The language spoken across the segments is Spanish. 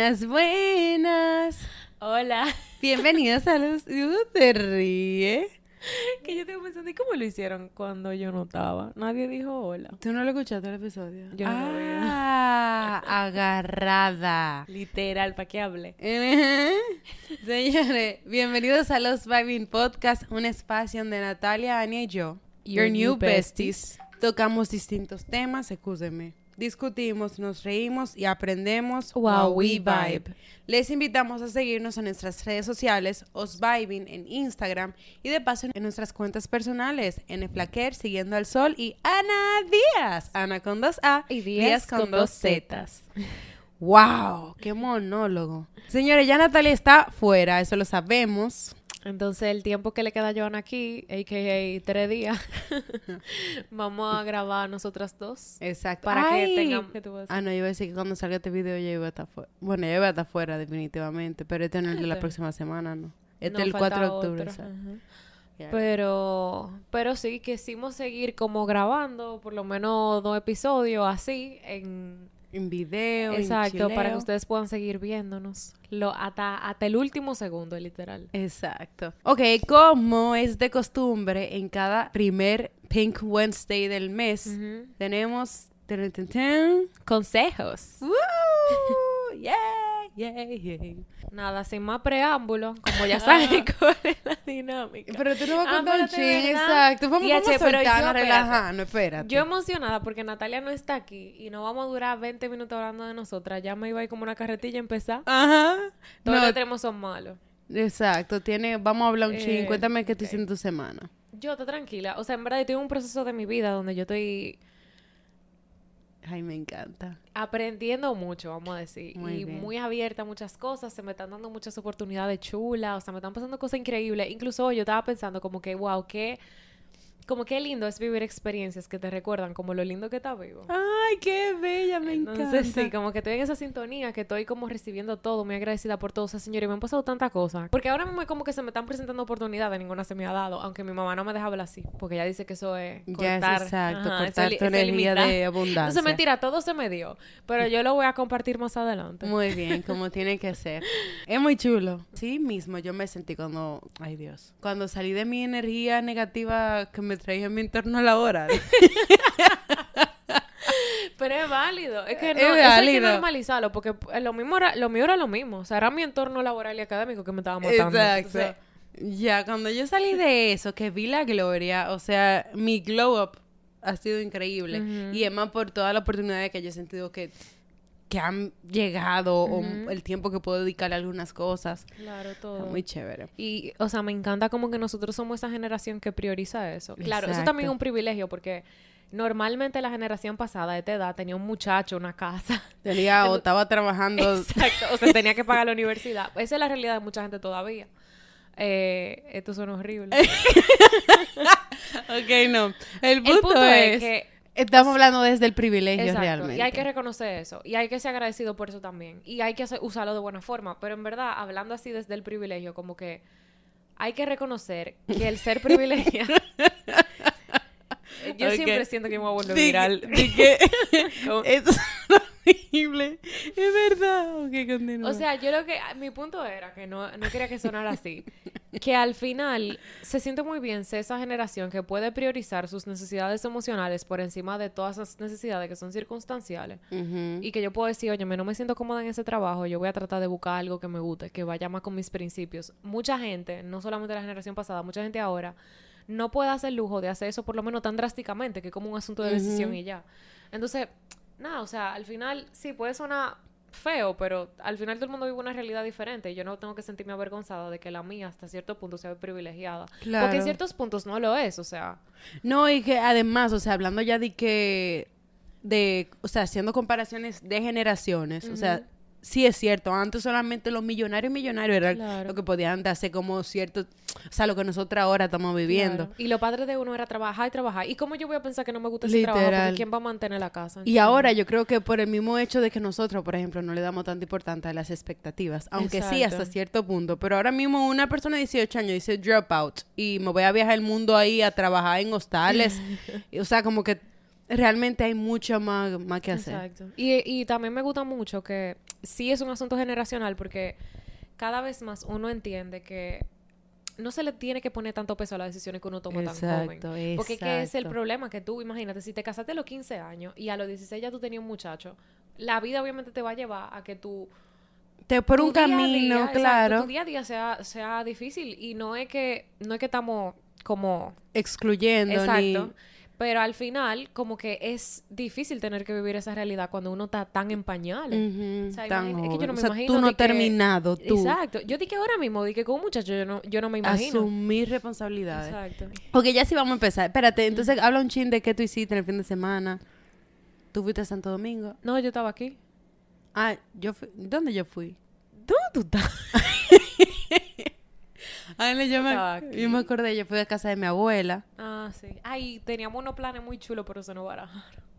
Buenas, buenas. Hola. Bienvenidos a los... Te ríe. Que yo tengo pensando, ¿y cómo lo hicieron cuando yo no estaba? Nadie dijo hola. ¿Tú no lo escuchaste el episodio? Yo no lo vi. Ah, agarrada. Literal, ¿para qué hable? Señores, bienvenidos a los Vibing Podcast, un espacio donde Natalia, Ania y yo, your, new, besties, tocamos distintos temas, escúcheme. Discutimos, nos reímos y aprendemos Wow, we vibe. Les invitamos a seguirnos en nuestras redes sociales, Osvibing en Instagram y de paso en nuestras cuentas personales, en Flaquer, Siguiendo al Sol y Ana Díaz, Ana con dos A Y Díaz con dos Zetas. ¡Wow! ¡Qué monólogo! Señores, ya Natalia está fuera, eso lo sabemos. Entonces, el tiempo que le queda a Joana aquí, a.k.a. tres días, vamos a grabar nosotras dos. Exacto. Para que tengamos... ¿qué tú vas a Ah, no, yo iba a decir que cuando salga este video yo iba a estar fuera. Bueno, yo iba a estar fuera definitivamente, pero este no es el de la próxima semana, ¿no? Este No, es el falta 4 de octubre. otro. Ya. Pero, pero sí, quisimos seguir como grabando por lo menos dos episodios así en En video, en Exacto, para que ustedes puedan seguir viéndonos. Lo, hasta, hasta el último segundo, literal. Exacto. Ok, como es de costumbre, en cada primer Pink Wednesday del mes, tenemos... Consejos. ¡Woo! ¡Yeah! ¡Yeah! ¡Yeah! Nada, sin más preámbulo, como ya saben cuál es la dinámica. Pero tú no vas a Ah, contar un ching, ¿verdad? exacto. Vamos, vamos a soltarnos, relajarnos, espérate. Yo emocionada porque Natalia no está aquí y no vamos a durar 20 minutos hablando de nosotras. Ya me iba a ir como una carretilla a empezar. Ajá. Todos No, los tenemos son malos. exacto. Tiene, vamos a hablar un ching. Eh, Cuéntame qué tú ok. hiciste en tu semana. Yo estoy tranquila. O sea, en verdad, yo tengo un proceso de mi vida donde yo estoy Ay, me encanta. aprendiendo mucho, vamos a decir. Muy y bien. muy abierta a muchas cosas. Se me están dando muchas oportunidades chulas. O sea, me están pasando cosas increíbles. Incluso yo estaba pensando como que, wow, qué... Como qué lindo es vivir experiencias que te recuerdan como lo lindo que está vivo. Ay, qué bella, me Entonces, encanta. sí, como que estoy en esa sintonía, que estoy como recibiendo todo, muy agradecida por todo. O sea, señores, me han pasado tantas cosas. Porque ahora mismo es como que se me están presentando oportunidades, ninguna se me ha dado. Aunque mi mamá no me deja hablar así, porque ella dice que eso es Ya es cortar. exacto, Ajá, cortar tu energía de abundancia. Entonces, mentira, todo se me dio. Pero yo lo voy a compartir más adelante. Muy bien, como tiene que ser. Es muy chulo. Sí mismo yo me sentí cuando, ay Dios, cuando salí de mi energía negativa que me traía en mi entorno laboral. Pero es válido. Es que Es no, eso hay que válido. normalizarlo, porque eh, lo mismo era, lo mío era lo mismo. O sea, era mi entorno laboral y académico que me estaba matando. Exacto. Ya, cuando yo salí de eso, que vi la gloria, o sea, mi glow up ha sido increíble. Y es más por todas las oportunidades que yo he sentido que, que han llegado o el tiempo que puedo dedicar a algunas cosas. claro, todo. Está muy chévere. Y, o sea, me encanta como que nosotros somos esa generación que prioriza eso. Claro, eso también es un privilegio porque normalmente la generación pasada de esta edad tenía un muchacho, una casa. Tenía, o estaba trabajando. Exacto. O sea, tenía que pagar la universidad. Esa es la realidad de mucha gente todavía. Eh, esto suena horrible. ok, no. El punto, El punto es, es que Estamos hablando desde el privilegio Exacto, realmente. Y hay que reconocer eso. Y hay que ser agradecido por eso también. Y hay que usarlo de buena forma. Pero en verdad, hablando así desde el privilegio, como que hay que reconocer que el ser privilegiado. Yo siempre siento que me voy a volver viral. di que Como- eso es horrible. Es verdad. Ok, continúa. O sea, yo lo que... Mi punto era que no, no quería que sonara así. Que al final se siente muy bien ser esa generación que puede priorizar sus necesidades emocionales por encima de todas esas necesidades que son circunstanciales. Y que yo puedo decir, oye, no me siento cómoda en ese trabajo, yo voy a tratar de buscar algo que me guste, que vaya más con mis principios. Mucha gente, no solamente la generación pasada, mucha gente ahora, no puede hacer lujo de hacer eso por lo menos tan drásticamente, que es como un asunto de decisión y ya. Entonces, nada, o sea, al final sí puede sonar feo, pero al final todo el mundo vive una realidad diferente y yo no tengo que sentirme avergonzada de que la mía hasta cierto punto sea privilegiada. Porque Claro. en ciertos puntos no lo es, o sea. No, y que además, o sea, hablando ya de que, de, o sea, haciendo comparaciones de generaciones, o sea, sí es cierto, antes solamente los millonarios y millonarios eran Claro. lo que podían darse como cierto, o sea, lo que nosotros ahora estamos viviendo. Claro. Y lo padre de uno era trabajar y trabajar. ¿Y cómo yo voy a pensar que no me gusta ese trabajo? Porque. ¿quién va a mantener la casa? Y ahora yo creo que por el mismo hecho de que nosotros, por ejemplo, no le damos tanta importancia a las expectativas, aunque sí hasta cierto punto, pero ahora mismo una persona de 18 años dice drop out y me voy a viajar el mundo ahí a trabajar en hostales, y, o sea, como que realmente hay mucho más, más que hacer. Exacto. Y, y también me gusta mucho que sí es un asunto generacional porque cada vez más uno entiende que no se le tiene que poner tanto peso a las decisiones que uno toma tan joven. Porque ¿qué es el problema? Que tú, imagínate, si te casaste a los 15 años y a los 16 ya tú tenías un muchacho, la vida obviamente te va a llevar a que tú... Te por un camino, claro. tu día a día sea, sea difícil y no es que, no es que estamos como... Excluyendo Exacto. Pero al final, como que es difícil tener que vivir esa realidad cuando uno está tan en pañales. o sea, tan es que yo no me o sea, tú no has terminado, tú. Exacto. Yo dije ahora mismo, dije con un muchacho, yo no, yo no me imagino. Asumir responsabilidades. Exacto. Ok, ya sí vamos a empezar. Espérate, entonces habla un chin de qué tú hiciste en el fin de semana. ¿Tú fuiste a Santo Domingo? No, yo estaba aquí. Ah, yo fui. ¿Dónde yo fui? ¿Dónde tú estás? Ay, yo, me, yo me acordé, yo fui a casa de mi abuela. Ah, sí. Ay, teníamos unos planes muy chulos, pero se nos barajaron.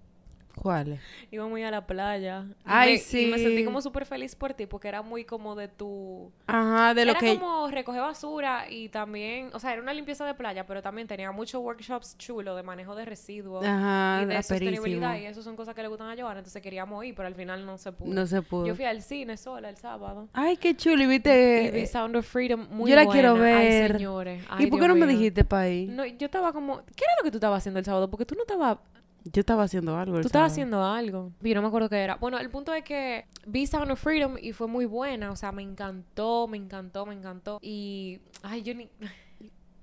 ¿Cuáles? Íbamos a la playa. Ay, sí. Y me sentí como súper feliz por ti porque era muy como de tu... Ajá, de lo que... Era como recoger basura y también... O sea, era una limpieza de playa, pero también tenía muchos workshops chulos de manejo de residuos. Ajá, y de sostenibilidad. Y eso son cosas que le gustan a Joana. Entonces queríamos ir, pero al final no se pudo. No se pudo. Yo fui al cine sola el sábado. Ay, qué chulo. Y viste... Y vi Sound of Freedom muy Yo la quiero ver. Ay, señores. ¿Y por qué no me dijiste para ir? No, yo estaba como... ¿Qué era lo que tú estabas haciendo el sábado? Porque tú no estabas yo estaba haciendo algo. Tú estabas haciendo algo. Yo no me acuerdo qué era. Bueno, el punto es que vi Sound of Freedom y fue muy buena. O sea, me encantó, me encantó, me encantó. Y. Ay, yo ni.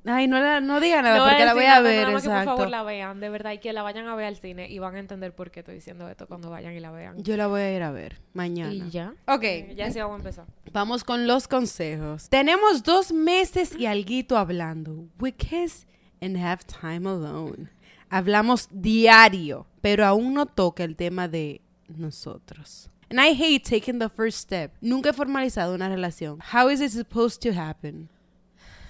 Ay, no, la, no diga nada porque la voy a ver. Nada más que por favor la vean, de verdad, y que la vayan a ver al cine y van a entender por qué estoy diciendo esto cuando vayan y la vean. Yo la voy a ir a ver mañana. ¿Y ya? Ok. Ya sí vamos a empezar. Vamos con los consejos. Tenemos dos meses y alguito hablando. We kiss and have time alone. Hablamos diario, pero aún no toca el tema de nosotros. And I hate taking the first step. Nunca he formalizado una relación. How is it supposed to happen?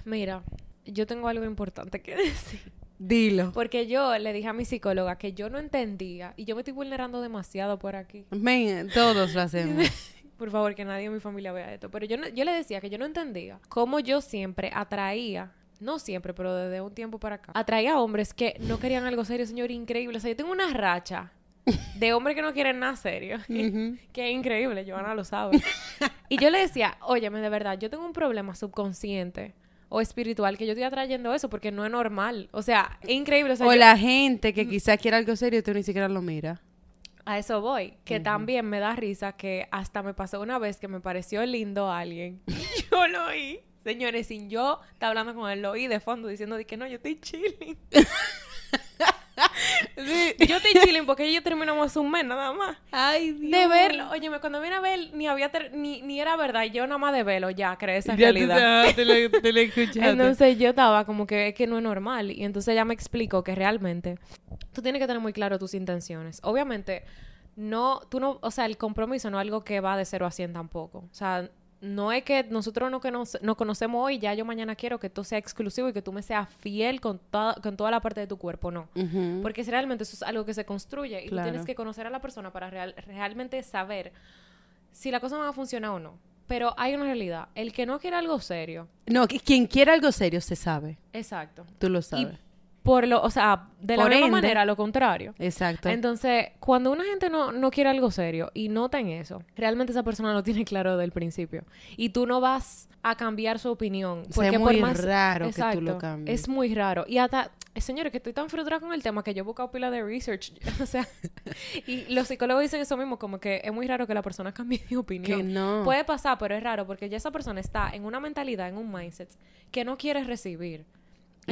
Mira, yo tengo algo importante que decir. Dilo. Porque yo le dije a mi psicóloga que yo no entendía y yo me estoy vulnerando demasiado por aquí. Men, todos lo hacemos. por favor, que nadie en mi familia vea esto. Pero yo, yo le decía que yo no entendía cómo yo siempre atraía no siempre, pero desde un tiempo para acá, atraía a hombres que no querían algo serio, señor, increíble. O sea, yo tengo una racha de hombres que no quieren nada serio, que es increíble, Joana lo sabe. y yo le decía, óyeme, de verdad, yo tengo un problema subconsciente o espiritual que yo estoy atrayendo eso porque no es normal. O sea, es increíble. O, la gente que quizás quiera algo serio y tú ni siquiera lo miras. A eso voy, que también me da risa que hasta me pasó una vez que me pareció lindo a alguien. yo lo oí Señores, sin yo está hablando con él, lo oí de fondo diciendo de que no, yo estoy chilling. Yo estoy chilling porque yo terminamos un mes nada más. Ay, Dios. De verlo. Oye, cuando vine a ver, ni había ni, ni era verdad. Yo nada más de verlo ya creé esa realidad. Te, te, entonces yo estaba como que es que no es normal. Y entonces ella me explicó que realmente tú tienes que tener muy claro tus intenciones. Obviamente, no, tú no, o sea, el compromiso no es algo que va de cero a cien tampoco. O sea, no es que nosotros no, que nos, conocemos hoy, ya yo mañana quiero que tú sea exclusivo y que tú me seas fiel con, toda, con toda la parte de tu cuerpo, no. Porque si realmente eso es algo que se construye y tú tienes que conocer a la persona para realmente saber si la cosa va a funcionar o no. Pero hay una realidad, el que no quiere algo serio. No, quien quiere algo serio se sabe. Exacto. Tú lo sabes por lo, o sea, de la misma manera, lo contrario. Exacto. Entonces, cuando una gente no, no quiere algo serio y nota en eso, realmente esa persona lo tiene claro desde el principio. Y tú no vas a cambiar su opinión. Porque es muy raro que tú lo cambies. Es muy raro. Y hasta, señores, que estoy tan frustrada con el tema que yo he buscado pila de research. o sea, y los psicólogos dicen eso mismo, como que es muy raro que la persona cambie de opinión. Que no. Puede pasar, pero es raro porque ya esa persona está en una mentalidad, en un mindset que no quiere recibir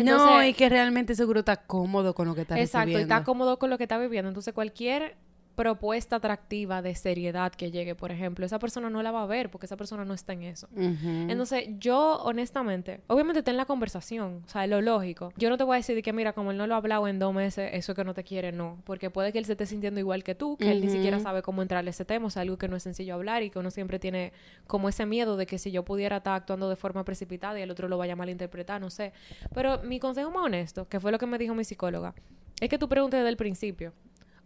no, y que realmente seguro está cómodo con lo que está Exacto, y está cómodo con lo que está viviendo. Entonces, cualquier propuesta atractiva de seriedad que llegue, por ejemplo, esa persona no la va a ver porque esa persona no está en eso. Entonces, yo honestamente, obviamente ten la conversación, o sea, es lo lógico. Yo no te voy a decir que, mira, como él no lo ha hablado en dos meses, eso es que no te quiere, no. Porque puede que él se esté sintiendo igual que tú, que él ni siquiera sabe cómo entrarle a ese tema, o sea, algo que no es sencillo hablar y que uno siempre tiene como ese miedo de que si yo pudiera estar actuando de forma precipitada y el otro lo vaya a malinterpretar, no sé. Pero mi consejo más honesto, que fue lo que me dijo mi psicóloga, es que tú preguntes desde el principio.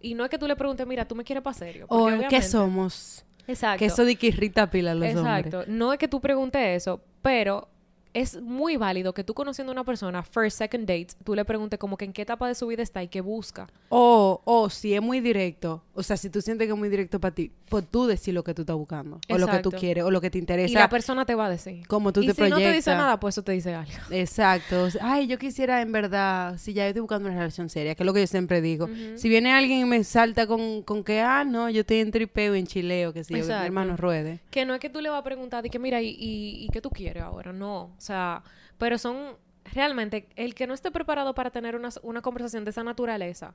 Y no es que tú le preguntes, mira, tú me quieres para serio. O qué somos. Exacto. Que eso de que irrita pila a los Exacto. No es que tú preguntes eso, pero es muy válido que tú conociendo a una persona, first, second date, tú le preguntes como que en qué etapa de su vida está y qué busca. O, o si es muy directo, o sea, si tú sientes que es muy directo para ti, pues tú decir lo que tú estás buscando, o lo que tú Exacto. quieres, o lo que te interesa. Y la persona te va a decir. Como tú y te si no te dice nada, pues eso te dice algo. Exacto. O sea, Ay, yo quisiera en verdad, si ya yo estoy buscando una relación seria, que es lo que yo siempre digo. Si viene alguien y me salta con, con que, ah, no, yo estoy en tripeo, en chileo, que que mi Exacto. hermano ruede. Que no es que tú le vas a preguntar y que mira, ¿y, y, y qué tú quieres ahora? No, o sea, pero son realmente el que no esté preparado para tener una, una conversación de esa naturaleza,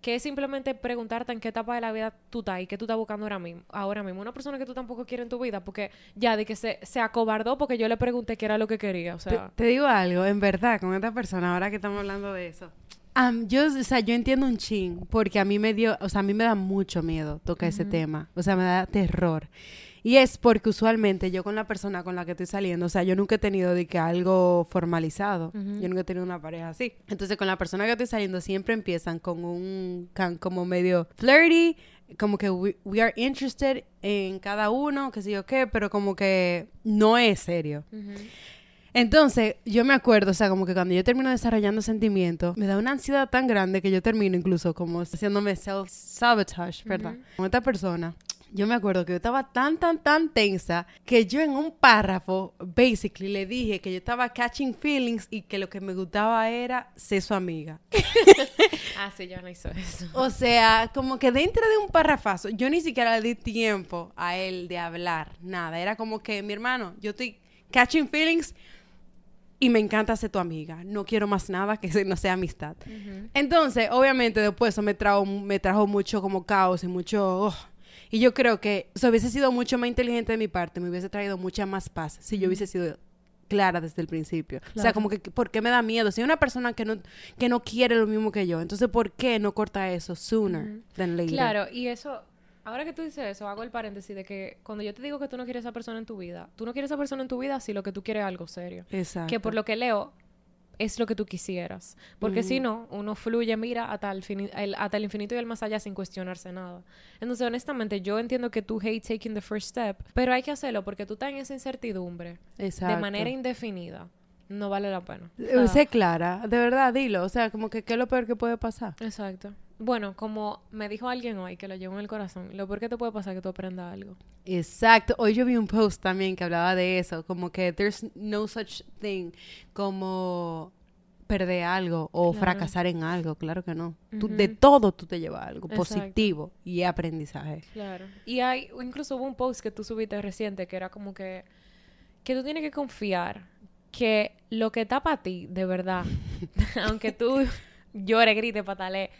que es simplemente preguntarte en qué etapa de la vida tú estás y qué tú estás buscando ahora mismo. Ahora mismo, una persona que tú tampoco quieres en tu vida, porque ya de que se, se acobardó porque yo le pregunté qué era lo que quería, o sea, te digo algo, en verdad, con esta persona, ahora que estamos hablando de eso. am, yo, o sea, yo entiendo un chin, porque a mí me dio, o sea, a mí me da mucho miedo tocar ese tema, o sea, me da terror. Y es porque usualmente yo con la persona con la que estoy saliendo, o sea, yo nunca he tenido de que algo formalizado, yo nunca he tenido una pareja así. Entonces, con la persona que estoy saliendo siempre empiezan con un, can- como medio flirty, como que we, we are interested en cada uno, que sé yo qué, pero como que no es serio. Entonces, yo me acuerdo, o sea, como que cuando yo termino desarrollando sentimientos, me da una ansiedad tan grande que yo termino incluso como haciéndome self-sabotage, ¿verdad? Con esta persona. Yo me acuerdo que yo estaba tan, tan, tan tensa que yo en un párrafo, basically, le dije que yo estaba catching feelings y que lo que me gustaba era ser su amiga. ah, sí, yo no hice eso. O sea, como que dentro de un parrafazo, yo ni siquiera le di tiempo a él de hablar, nada. Era como que, mi hermano, yo estoy catching feelings y me encanta ser tu amiga. No quiero más nada que no sea amistad. Entonces, obviamente, después eso me trajo, me trajo mucho como caos y mucho... oh. Y yo creo que eso hubiese sido mucho más inteligente de mi parte, me hubiese traído mucha más paz si yo hubiese sido clara desde el principio. O sea, como que, ¿por qué me da miedo? Si hay una persona que no, que no quiere lo mismo que yo, entonces, ¿por qué no corta eso sooner than later? Claro, y eso, ahora que tú dices eso, hago el paréntesis de que cuando yo te digo que tú no quieres esa persona en tu vida, tú no quieres esa persona en tu vida si lo que tú quieres es algo serio. Exacto. Que por lo que leo es lo que tú quisieras. Porque si no, uno fluye, mira, hasta el, el- hasta el infinito y el más allá sin cuestionarse nada. Entonces, honestamente, yo entiendo que tú hate taking the first step, pero hay que hacerlo porque tú estás en esa incertidumbre Exacto. de manera indefinida. No vale la pena. O Eh, sea, Sé clara, de verdad, dilo. O sea, como que, ¿qué es lo peor que puede pasar? Exacto. Bueno, como me dijo alguien hoy que lo llevo en el corazón, lo peor que te puede pasar es que tú aprendas algo. Exacto. Hoy yo vi un post también que hablaba de eso, como que there's no such thing como perder algo o Claro. fracasar en algo, claro que no. Tú- de todo tú te llevas algo Exacto. positivo y aprendizaje. Claro. Y hay, incluso hubo un post que tú subiste reciente que era como que, que tú tienes que confiar que lo que está para ti, de verdad, aunque tú llores, grites, patale,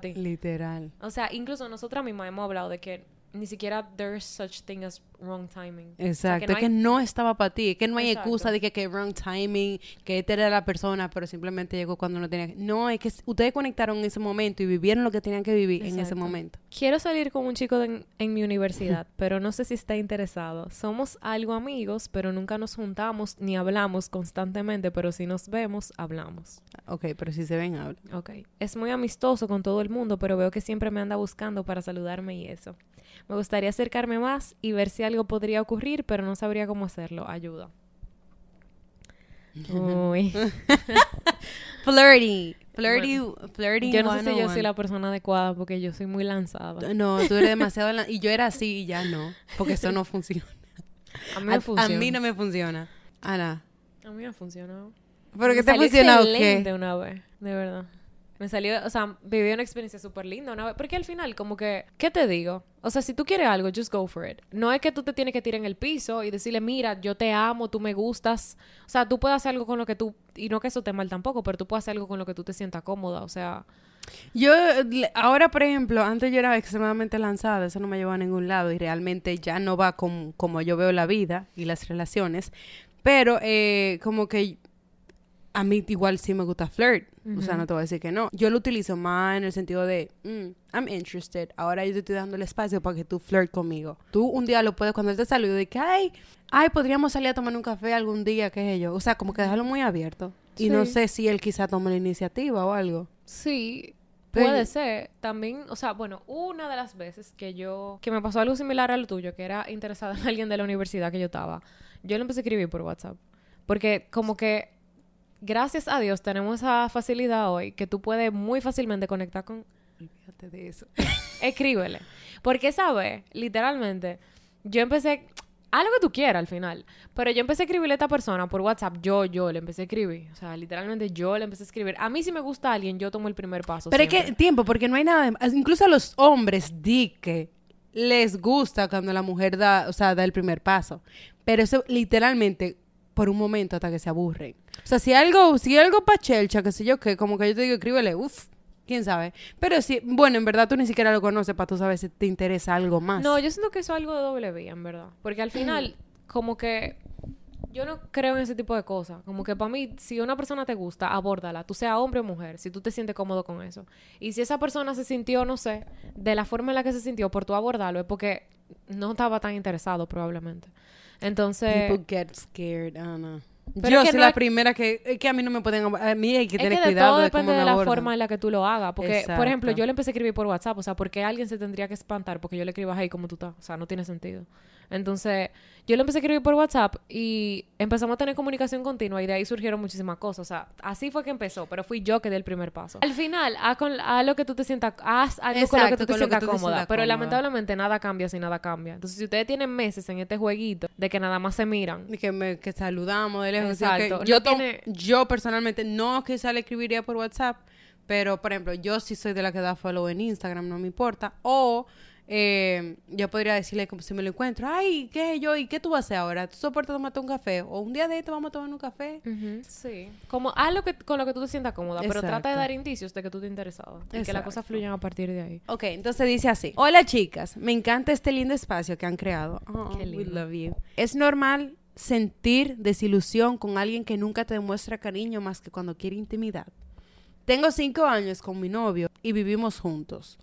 ti. Literal. O sea, incluso nosotras mismas hemos hablado de que ni siquiera there's such thing as wrong timing. O sea, Exacto, no es que hay- no estaba para ti, es que no hay Exacto. excusa de que, que wrong timing, que esta era la persona, pero simplemente llegó cuando no tenía que... No, es que ustedes conectaron en ese momento y vivieron lo que tenían que vivir en ese Exacto. momento. Quiero salir con un chico de- en, en mi universidad, pero no sé si está interesado. Somos algo amigos, pero nunca nos juntamos ni hablamos constantemente, pero si nos vemos, hablamos. Ok, pero si se ven, hablan. Ok. Es muy amistoso con todo el mundo, pero veo que siempre me anda buscando para saludarme y eso. Me gustaría acercarme más y ver si algo podría ocurrir, pero no sabría cómo hacerlo. Ayuda. Uy. Flirty, flirty, flirty. Yo no sé si yo 101. soy la persona adecuada porque yo soy muy lanzada. No, tú eres demasiado... lan- Y yo era así y ya no, porque eso no funciona. A mí A, me a funciona. mí no me funciona. Ana, A mí me ha funcionado. ¿pero qué te salió funciona o excelente qué? una vez, de verdad. Me salió, o sea, viví una experiencia súper linda una vez. Porque al final, como que, ¿qué te digo? O sea, si tú quieres algo, just go for it. No es que tú te tienes que tirar en el piso y decirle, mira, yo te amo, tú me gustas. O sea, tú puedes hacer algo con lo que tú, y no que eso te mal tampoco, pero tú puedes hacer algo con lo que tú te sientas cómoda. O sea, Yo, ahora, por ejemplo, antes yo era extremadamente lanzada, eso no me llevó a ningún lado y realmente ya no va con, como yo veo la vida y las relaciones, pero eh, como que a mí igual sí me gusta flirt, o sea, no te voy a decir que no. Yo lo utilizo más en el sentido de, mm, I'm interested, ahora yo te estoy dando el espacio para que tú flirt conmigo. Tú un día lo puedes, cuando él te salude, de que, ay, ay, podríamos salir a tomar un café algún día, qué sé yo. O sea, como que dejarlo muy abierto. Y no sé si él quizá tome la iniciativa o algo. sí, puede ser. También, o sea, bueno, una de las veces que yo, que me pasó algo similar a lo tuyo, que era interesada en alguien de la universidad que yo estaba, yo le empecé a escribir por WhatsApp. Porque como que, gracias a Dios, tenemos esa facilidad hoy que tú puedes muy fácilmente conectar con... Olvídate de eso. Escríbele. Porque, ¿sabes? Literalmente, yo empecé... Haz lo que tú quieras al final. Pero yo empecé a escribirle a esta persona por WhatsApp. Yo, yo le empecé a escribir. O sea, literalmente yo le empecé a escribir. A mí si me gusta alguien, yo tomo el primer paso. Pero es que tiempo, porque no hay nada de... Incluso a los hombres di que les gusta cuando la mujer da, o sea, da el primer paso. Pero eso literalmente por un momento hasta que se aburre. O sea, si algo, si algo pa' chelcha, qué sé yo, que como que yo te digo, escríbele, uff, quién sabe. Pero si, bueno, en verdad tú ni siquiera lo conoces para tú saber si te interesa algo más. No, yo siento que eso es algo de doble vía, en verdad. Porque al final, como que yo no creo en ese tipo de cosas. Como que para mí, si una persona te gusta, abórdala, tú sea hombre o mujer, si tú te sientes cómodo con eso. Y si esa persona se sintió, no sé, de la forma en la que se sintió por tú abordarlo, es porque no estaba tan interesado, probablemente. Entonces, People get scared, know. Pero yo es que soy no la es- primera que, es que a mí no me pueden, a mí hay que es tener que de cuidado todo de depende de la abordan. forma en la que tú lo hagas. Porque, por ejemplo, yo le empecé a escribir por WhatsApp. O sea, ¿por qué alguien se tendría que espantar? Porque yo le escribo ahí como tú estás. O sea, no tiene sentido. Entonces, yo le empecé a escribir por WhatsApp y empezamos a tener comunicación continua y de ahí surgieron muchísimas cosas. O sea, así fue que empezó, pero fui yo que di el primer paso. Al final, haz, con, haz lo que tú te sientas, haz algo con lo que tú te sientas te cómoda. pero cómoda. lamentablemente nada cambia si nada cambia. Entonces, si ustedes tienen meses en este jueguito de que nada más se miran, Y que, me, que saludamos de lejos. Exacto. yo, No tiene- yo personalmente no quizá le escribiría por WhatsApp, pero por ejemplo, yo sí soy de la que da follow en Instagram, no me importa. O eh, yo podría decirle como si me lo encuentro, ay, ¿qué yo? ¿Y qué tú vas a hacer ahora? ¿Tú soportas tomarte un café? O un día de esto vamos a tomar un café. Sí. Como haz lo que, con lo que tú te sientas cómoda, pero trata de dar indicios de que tú te interesado. Y que las cosas fluyan a partir de ahí. Ok, entonces dice así. Hola chicas, me encanta este lindo espacio que han creado. Oh, Qué we lindo. love you. Es normal sentir desilusión con alguien que nunca te demuestra cariño más que cuando quiere intimidad. Tengo cinco años con mi novio y vivimos juntos.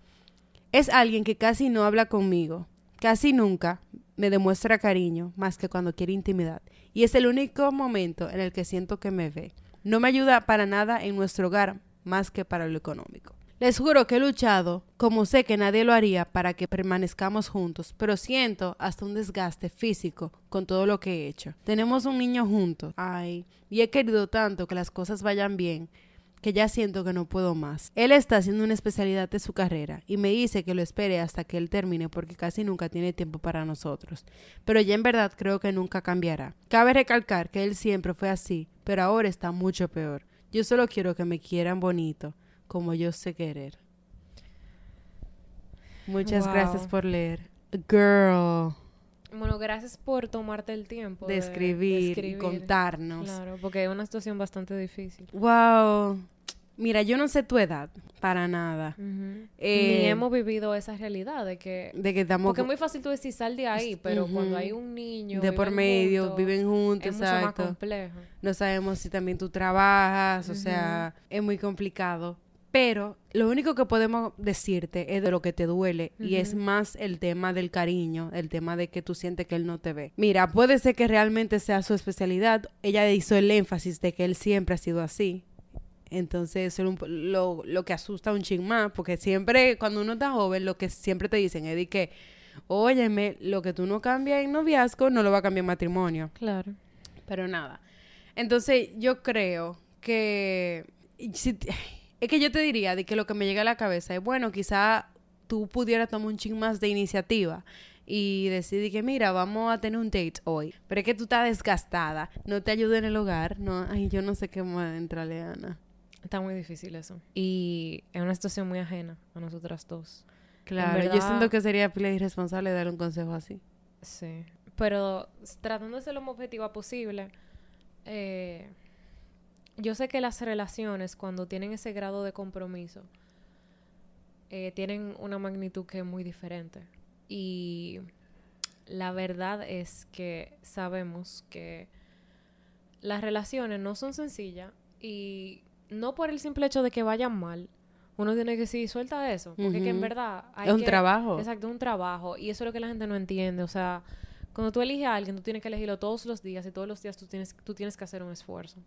Es alguien que casi no habla conmigo, casi nunca me demuestra cariño más que cuando quiere intimidad. Y es el único momento en el que siento que me ve. No me ayuda para nada en nuestro hogar más que para lo económico. Les juro que he luchado, como sé que nadie lo haría, para que permanezcamos juntos, pero siento hasta un desgaste físico con todo lo que he hecho. Tenemos un niño juntos. Ay, y he querido tanto que las cosas vayan bien, que ya siento que no puedo más. Él está haciendo una especialidad de su carrera y me dice que lo espere hasta que él termine porque casi nunca tiene tiempo para nosotros. Pero ya en verdad creo que nunca cambiará. Cabe recalcar que él siempre fue así, pero ahora está mucho peor. Yo solo quiero que me quieran bonito, como yo sé querer. Muchas Wow. gracias por leer. Girl, Bueno, gracias por tomarte el tiempo de escribir, y escribir. contarnos. Claro, porque es una situación bastante difícil. Wow. Mira, yo no sé tu edad, para nada. Eh, Ni hemos vivido esa realidad de que... De que estamos Porque es muy fácil tú decir sal de ahí, pero cuando hay un niño... de por medio, juntos, viven juntos, Es mucho más exacto. complejo. No sabemos si también tú trabajas, o sea, es muy complicado. Pero lo único que podemos decirte es de lo que te duele y es más el tema del cariño, el tema de que tú sientes que él no te ve. Mira, puede ser que realmente sea su especialidad. Ella hizo el énfasis de que él siempre ha sido así. Entonces, eso es lo, lo que asusta un ching más, porque siempre, cuando uno está joven, lo que siempre te dicen es de que, óyeme, lo que tú no cambias en noviazgo, no lo va a cambiar en matrimonio. Claro. Pero nada. Entonces, yo creo que. si- es que yo te diría de que lo que me llega a la cabeza es, bueno, quizá tú pudieras tomar un ching más de iniciativa y decidir que, mira, vamos a tener un date hoy. Pero es que tú estás desgastada, no te ayuda en el hogar. No, ay, yo no sé qué más entrarle, Ana. Está muy difícil eso. Y es una situación muy ajena a nosotras dos. Claro, yo verdad- siento que sería pila irresponsable dar un consejo así. Sí. Pero tratando de ser lo más objetiva posible, eh, yo sé que las relaciones, cuando tienen ese grado de compromiso, eh, tienen una magnitud que es muy diferente. Y la verdad es que sabemos que las relaciones no son sencillas y no por el simple hecho de que vayan mal. Uno tiene que decir, suelta eso, porque que en verdad hay Es un que- trabajo. Exacto, un trabajo. Y eso es lo que la gente no entiende. O sea, cuando tú eliges a alguien, tú tienes que elegirlo todos los días y todos los días tú tienes, tú tienes que hacer un esfuerzo.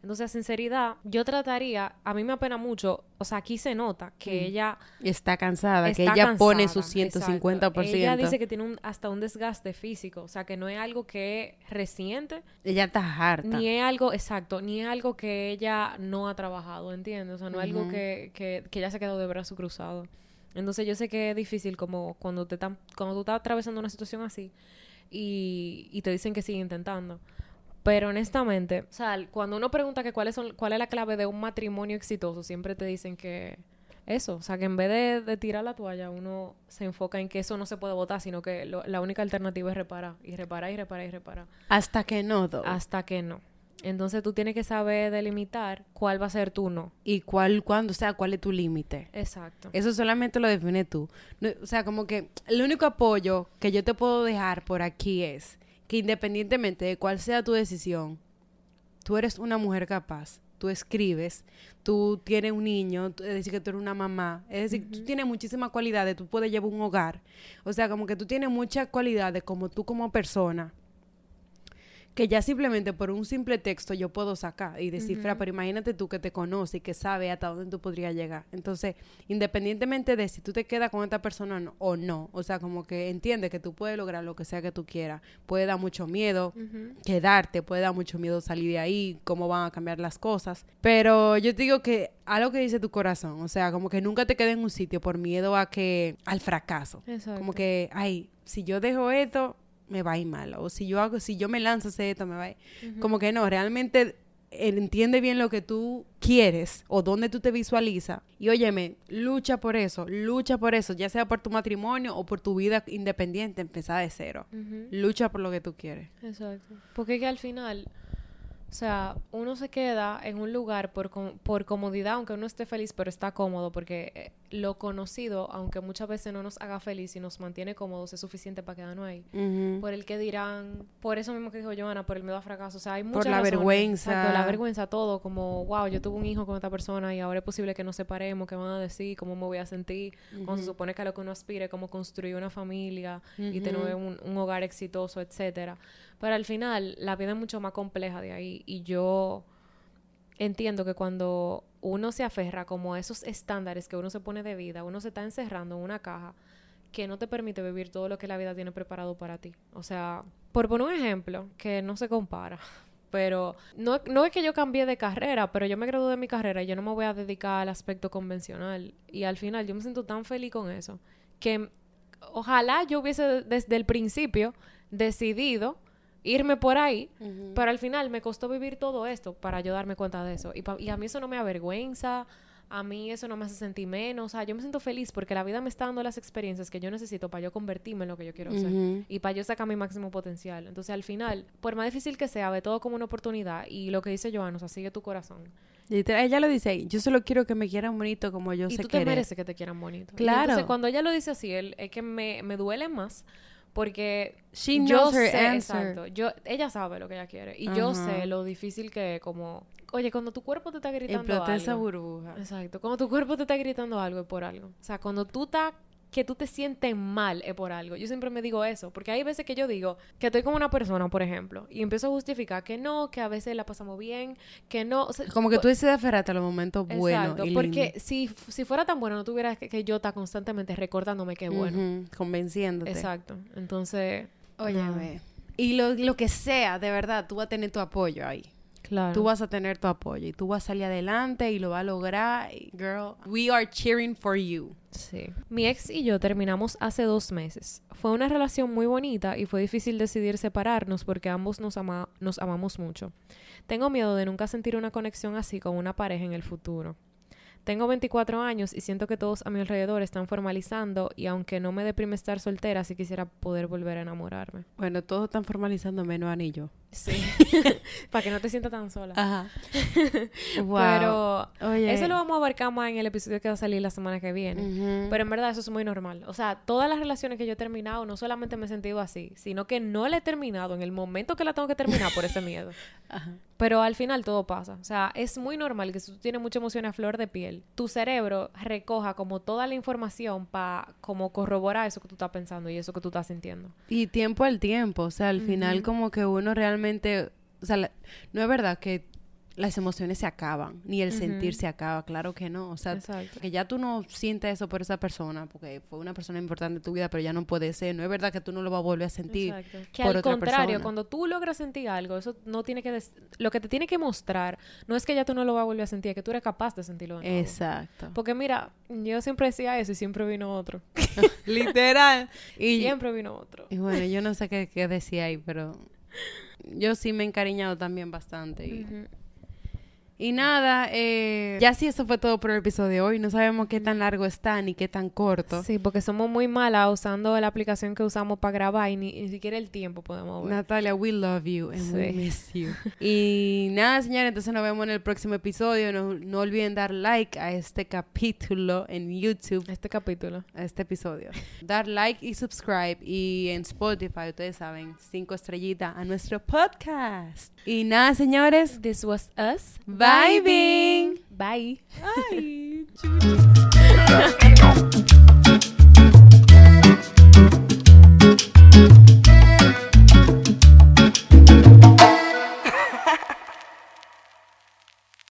Entonces, sinceridad, yo trataría, a mí me apena mucho, o sea, aquí se nota que ella está cansada, que ella pone su 150%. Ella dice que tiene un, hasta un desgaste físico, o sea, que no es algo que es reciente. Ella está harta. Ni es algo, exacto, ni es algo que ella no ha trabajado, ¿entiendes? O sea, no es algo que, que, que ella se quedó de brazo cruzado. Entonces yo sé que es difícil como cuando te están, cuando tú estás atravesando una situación así y, y te dicen que sigue intentando. Pero honestamente, o sea, cuando uno pregunta que cuál es, cuál es la clave de un matrimonio exitoso, siempre te dicen que eso, o sea, que en vez de, tirar la toalla, uno se enfoca en que eso no se puede votar, sino que la única alternativa es reparar, y reparar, y reparar, y reparar. Hasta que no, Hasta que no. Entonces tú tienes que saber delimitar cuál va a ser tu no. Y cuál, cuándo, o sea, cuál es tu límite. Exacto. Eso solamente lo define tú. o sea, como que el único apoyo que yo te puedo dejar por aquí es que independientemente de cuál sea tu decisión, tú eres una mujer capaz. Tú escribes, tú tienes un niño, es decir, que tú eres una mamá. Es decir, tú tienes muchísimas cualidades, tú puedes llevar un hogar. O sea, como que tú tienes muchas cualidades como tú como persona que ya simplemente por un simple texto yo puedo sacar y descifrar, pero imagínate tú que te conoce y que sabe hasta dónde tú podrías llegar. Entonces, independientemente de si tú te quedas con esta persona o no, o sea, como que entiende que tú puedes lograr lo que sea que tú quieras. Puede dar mucho miedo quedarte, puede dar mucho miedo salir de ahí, cómo van a cambiar las cosas. Pero yo te digo que algo que dice tu corazón, o sea, como que nunca te quedes en un sitio por miedo a que al fracaso. Como que, ay, si yo dejo esto, me va a ir mal. O si yo hago, si yo me lanzo a esto, me va a ir. Como que no, realmente entiende bien lo que tú quieres o dónde tú te visualizas. Y óyeme, lucha por eso, lucha por eso, ya sea por tu matrimonio o por tu vida independiente, empezar de cero. Lucha por lo que tú quieres. Exacto. Porque que al final o sea, uno se queda en un lugar por, por comodidad, aunque uno esté feliz, pero está cómodo, porque eh, lo conocido, aunque muchas veces no nos haga feliz y nos mantiene cómodos, es suficiente para quedarnos ahí. Por el que dirán, por eso mismo que dijo Joana, por el miedo a fracaso. O sea, hay muchas Por la vergüenza. Por la vergüenza, todo. Como, wow, yo tuve un hijo con esta persona y ahora es posible que nos separemos, ¿qué van a decir? ¿Cómo me voy a sentir? Cuando se supone que a lo que uno aspire, como construir una familia y tener un, un hogar exitoso, etcétera. Pero al final, la vida es mucho más compleja de ahí. Y yo entiendo que cuando uno se aferra como a esos estándares que uno se pone de vida, uno se está encerrando en una caja que no te permite vivir todo lo que la vida tiene preparado para ti. O sea, por poner un ejemplo que no se compara, pero no, no es que yo cambié de carrera, pero yo me gradué de mi carrera y yo no me voy a dedicar al aspecto convencional. Y al final yo me siento tan feliz con eso que ojalá yo hubiese desde el principio decidido irme por ahí, pero al final me costó vivir todo esto para yo darme cuenta de eso. Y, y, a mí eso no me avergüenza, a mí eso no me hace sentir menos, o sea, yo me siento feliz porque la vida me está dando las experiencias que yo necesito para yo convertirme en lo que yo quiero ser y para yo sacar mi máximo potencial. Entonces, al final, por más difícil que sea, ve todo como una oportunidad y lo que dice Joan, o sea, sigue tu corazón. ella lo dice yo solo quiero que me quieran bonito como yo y sé tú te mereces que te quieran bonito. Claro. entonces, cuando ella lo dice así, él, es que me, me duele más porque yo sé, exacto, yo, ella sabe lo que ella quiere y yo sé lo difícil que es como, oye, cuando tu cuerpo te está gritando algo. esa burbuja. Exacto, cuando tu cuerpo te está gritando algo es por algo. O sea, cuando tú estás que tú te sientes mal es por algo. Yo siempre me digo eso, porque hay veces que yo digo que estoy como una persona, por ejemplo, y empiezo a justificar que no, que a veces la pasamos bien, que no. como que tú decides aferrarte a los momentos buenos. Exacto, porque si, si fuera tan bueno, no tuviera que, yo estar constantemente recordándome que es bueno. convenciéndote. Exacto. Entonces. Óyeme. Y lo, lo que sea, de verdad, tú vas a tener tu apoyo ahí. Claro. Tú vas a tener tu apoyo y tú vas a salir adelante y lo vas a lograr. Girl, we are cheering for you. Sí. Mi ex y yo terminamos hace dos meses. Fue una relación muy bonita y fue difícil decidir separarnos porque ambos nos, nos amamos mucho. Tengo miedo de nunca sentir una conexión así con una pareja en el futuro. Tengo 24 años y siento que todos a mi alrededor están formalizando y aunque no me deprime estar soltera, sí quisiera poder volver a enamorarme. Bueno, todos están formalizando menos anillo. Sí. Para que no te sientas tan sola. Ajá. wow. Pero eso lo vamos a abarcar más en el episodio que va a salir la semana que viene. Pero en verdad eso es muy normal. O sea, todas las relaciones que yo he terminado, no solamente me he sentido así, sino que no la he terminado en el momento que la tengo que terminar por ese miedo. Ajá. Pero al final todo pasa. O sea, es muy normal que si tú tienes mucha emoción a flor de piel, tu cerebro recoja como toda la información para como corroborar eso que tú estás pensando y eso que tú estás sintiendo. Y tiempo al tiempo. O sea, al final como que uno realmente... O sea, no es verdad que las emociones se acaban, ni el sentir se acaba, claro que no. O sea, que ya tú no sientes eso por esa persona, porque fue una persona importante en tu vida, pero ya no puede ser. No es verdad que tú no lo vas a volver a sentir. Que al contrario, cuando tú logras sentir algo, eso no tiene que... Lo que te tiene que mostrar no es que ya tú no lo vas a volver a sentir, es que tú eres capaz de sentirlo Exacto. Porque mira, yo siempre decía eso y siempre vino otro. Literal. y siempre vino otro. Y bueno, yo no sé qué, decía ahí, pero yo sí me he encariñado también bastante. Y, y nada, eh, ya sí, eso fue todo por el episodio de hoy. No sabemos qué tan largo está ni qué tan corto. Sí, porque somos muy malas usando la aplicación que usamos para grabar y ni, siquiera el tiempo podemos ver. Natalia, we love you and we miss you. y nada, señores, entonces nos vemos en el próximo episodio. No, no olviden dar like a este capítulo en YouTube. Este capítulo. A este episodio. dar like y subscribe. Y en Spotify, ustedes saben, cinco estrellitas a nuestro podcast. Y nada, señores. This was us. Bye. vibing. Bye. Bye.